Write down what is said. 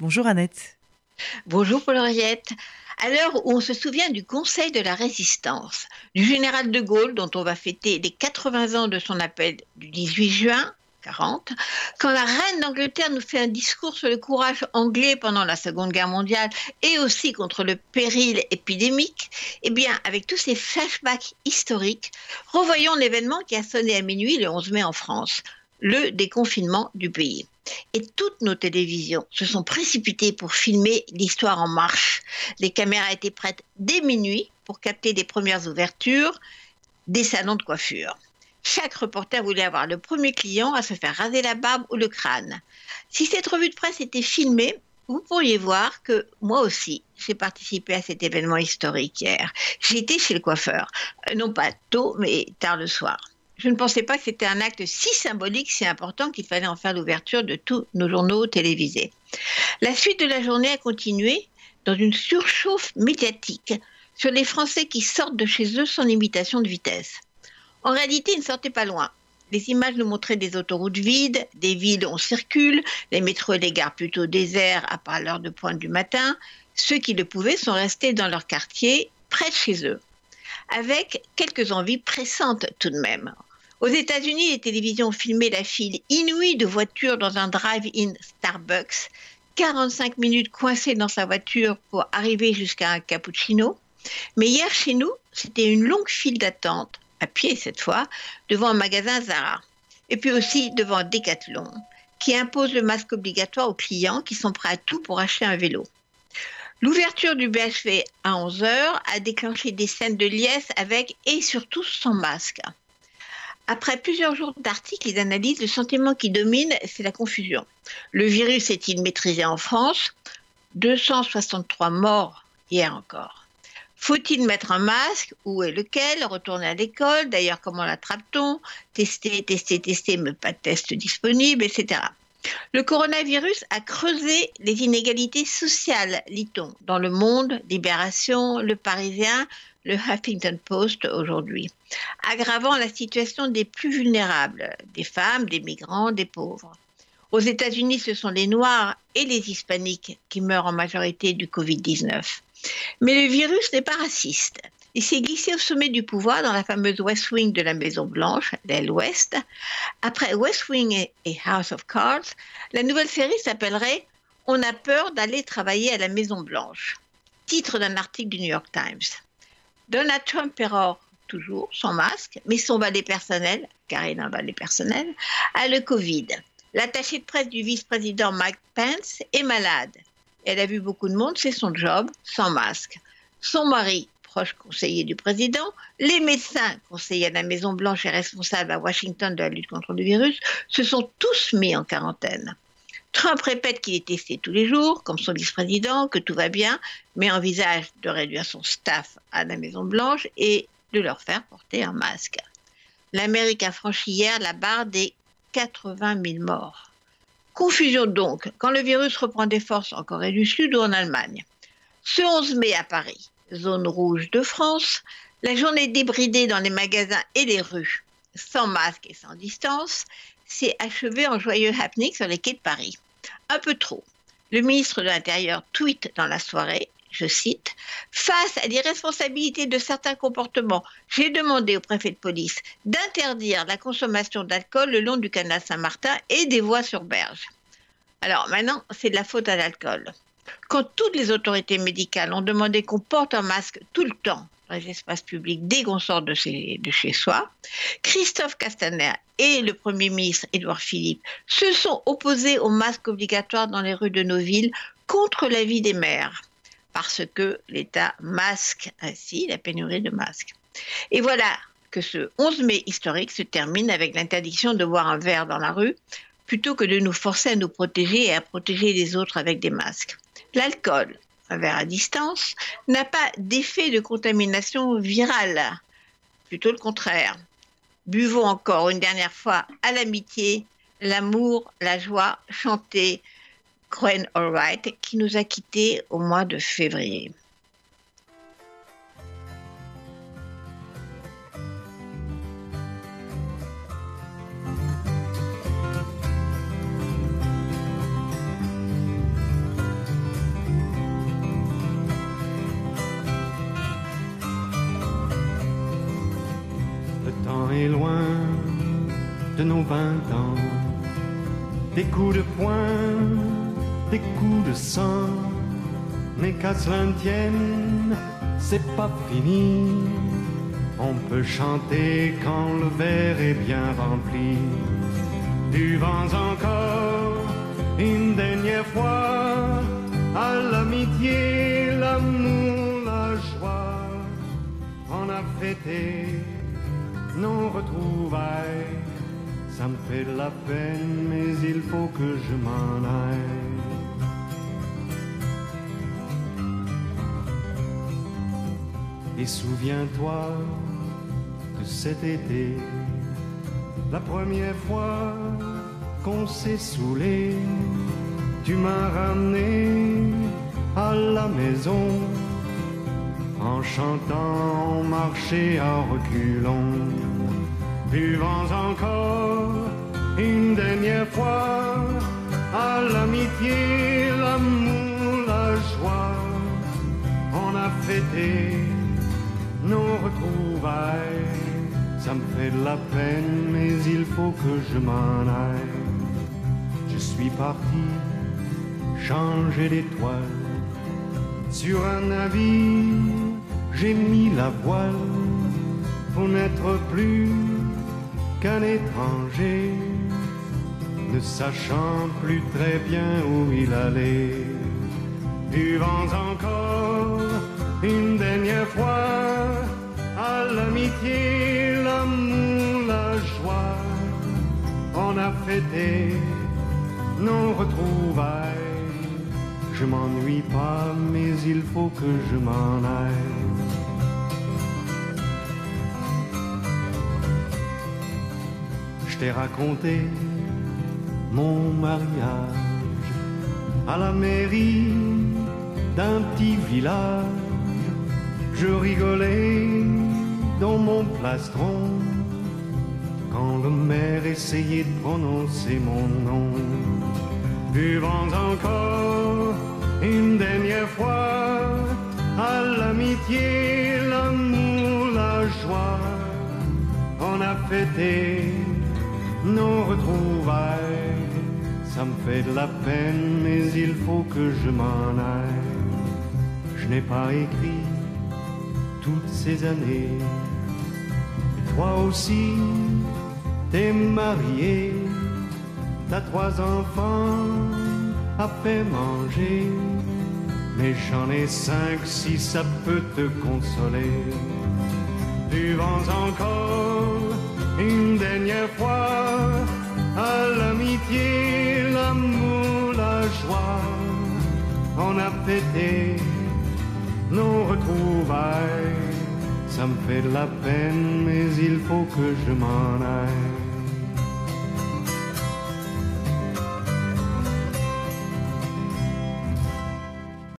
Bonjour Annette. Bonjour Paul Henriette. À l'heure où on se souvient du Conseil de la Résistance, du général de Gaulle dont on va fêter les 80 ans de son appel du 18 juin 40, quand la reine d'Angleterre nous fait un discours sur le courage anglais pendant la Seconde Guerre mondiale et aussi contre le péril épidémique, eh bien, avec tous ces flashbacks historiques, revoyons l'événement qui a sonné à minuit le 11 mai en France, le déconfinement du pays. Et toutes nos télévisions se sont précipitées pour filmer l'histoire en marche. Les caméras étaient prêtes dès minuit pour capter les premières ouvertures des salons de coiffure. Chaque reporter voulait avoir le premier client à se faire raser la barbe ou le crâne. Si cette revue de presse était filmée, vous pourriez voir que moi aussi, j'ai participé à cet événement historique hier. J'étais chez le coiffeur, euh, non pas tôt, mais tard le soir je ne pensais pas que c'était un acte si symbolique, si important qu'il fallait en faire l'ouverture de tous nos journaux télévisés. La suite de la journée a continué dans une surchauffe médiatique sur les Français qui sortent de chez eux sans limitation de vitesse. En réalité, ils ne sortaient pas loin. Les images nous montraient des autoroutes vides, des villes où on circule, les métros et les gares plutôt déserts à part l'heure de pointe du matin. Ceux qui le pouvaient sont restés dans leur quartier, près de chez eux, avec quelques envies pressantes tout de même. Aux États-Unis, les télévisions ont filmé la file inouïe de voitures dans un drive-in Starbucks, 45 minutes coincées dans sa voiture pour arriver jusqu'à un cappuccino. Mais hier, chez nous, c'était une longue file d'attente, à pied cette fois, devant un magasin Zara. Et puis aussi devant Decathlon, qui impose le masque obligatoire aux clients qui sont prêts à tout pour acheter un vélo. L'ouverture du BHV à 11h a déclenché des scènes de liesse avec et surtout sans masque. Après plusieurs jours d'articles et d'analyses, le sentiment qui domine, c'est la confusion. Le virus est-il maîtrisé en France? 263 morts hier encore. Faut-il mettre un masque? Où est lequel? Retourner à l'école? D'ailleurs, comment l'attrape-t-on? Tester, tester, tester, mais pas de test disponible, etc. Le coronavirus a creusé les inégalités sociales, lit-on, dans le monde, Libération, Le Parisien, le Huffington Post aujourd'hui, aggravant la situation des plus vulnérables, des femmes, des migrants, des pauvres. Aux États-Unis, ce sont les Noirs et les Hispaniques qui meurent en majorité du Covid-19. Mais le virus n'est pas raciste. Il s'est glissé au sommet du pouvoir dans la fameuse West Wing de la Maison Blanche, l'aile ouest. Après West Wing et House of Cards, la nouvelle série s'appellerait On a peur d'aller travailler à la Maison Blanche. Titre d'un article du New York Times. Donald Trump pérore toujours son masque, mais son valet personnel, car il a un valet personnel, a le Covid. L'attaché de presse du vice-président Mike Pence est malade. Elle a vu beaucoup de monde, c'est son job, sans masque. Son mari, proche conseiller du président, les médecins conseillers à la Maison-Blanche et responsables à Washington de la lutte contre le virus, se sont tous mis en quarantaine. Trump répète qu'il est testé tous les jours, comme son vice-président, que tout va bien, mais envisage de réduire son staff à la Maison-Blanche et de leur faire porter un masque. L'Amérique a franchi hier la barre des 80 000 morts. Confusion donc quand le virus reprend des forces en Corée du Sud ou en Allemagne. Ce 11 mai à Paris, zone rouge de France, la journée débridée dans les magasins et les rues, sans masque et sans distance, s'est achevée en joyeux happening sur les quais de Paris. Un peu trop. Le ministre de l'Intérieur tweet dans la soirée, je cite, Face à l'irresponsabilité de certains comportements, j'ai demandé au préfet de police d'interdire la consommation d'alcool le long du canal Saint-Martin et des voies sur berge. Alors maintenant, c'est de la faute à l'alcool. Quand toutes les autorités médicales ont demandé qu'on porte un masque tout le temps les espaces publics dès qu'on sort de chez, soi, Christophe Castaner et le Premier ministre Édouard Philippe se sont opposés au masque obligatoire dans les rues de nos villes contre l'avis des maires, parce que l'État masque ainsi la pénurie de masques. Et voilà que ce 11 mai historique se termine avec l'interdiction de boire un verre dans la rue, plutôt que de nous forcer à nous protéger et à protéger les autres avec des masques. L'alcool, verre à distance, n'a pas d'effet de contamination virale, plutôt le contraire. Buvons encore une dernière fois à l'amitié, l'amour, la joie, chanter All Alright, qui nous a quittés au mois de février. De nos vingt ans. Des coups de poing, des coups de sang, mais qu'à cela ne tienne, c'est pas fini. On peut chanter quand le verre est bien rempli. Du vent encore, une dernière fois, à l'amitié, l'amour, la joie. On a fêté nos retrouvailles. Ça me fait de la peine, mais il faut que je m'en aille. Et souviens-toi de cet été, la première fois qu'on s'est saoulé, tu m'as ramené à la maison. En chantant, on marchait en reculant, buvant encore une dernière fois à l'amitié, l'amour, la joie. On a fêté nos retrouvailles. Ça me fait de la peine, mais il faut que je m'en aille. Je suis parti changer d'étoile. Sur un navire, j'ai mis la voile pour n'être plus qu'un étranger, ne sachant plus très bien où il allait. Buvant encore une dernière fois à l'amitié, l'amour, la joie. On a fêté nos retrouvailles. Je m'ennuie pas, mais il faut que je m'en aille. Je t'ai raconté mon mariage à la mairie d'un petit village je rigolais dans mon plastron quand le maire essayait de prononcer mon nom. Buvant encore une dernière fois à l'amitié, l'amour, la joie. On a fêté nos retrouvailles. Ça me fait de la peine, mais il faut que je m'en aille. Je n'ai pas écrit toutes ces années. Toi aussi, t'es marié, t'as trois enfants à fait manger. Mais j'en ai cinq si ça peut te consoler. Buvons encore une dernière fois à l'amitié, l'amour, la joie. On a fêté nos retrouvailles. Ça me fait de la peine, mais il faut que je m'en aille.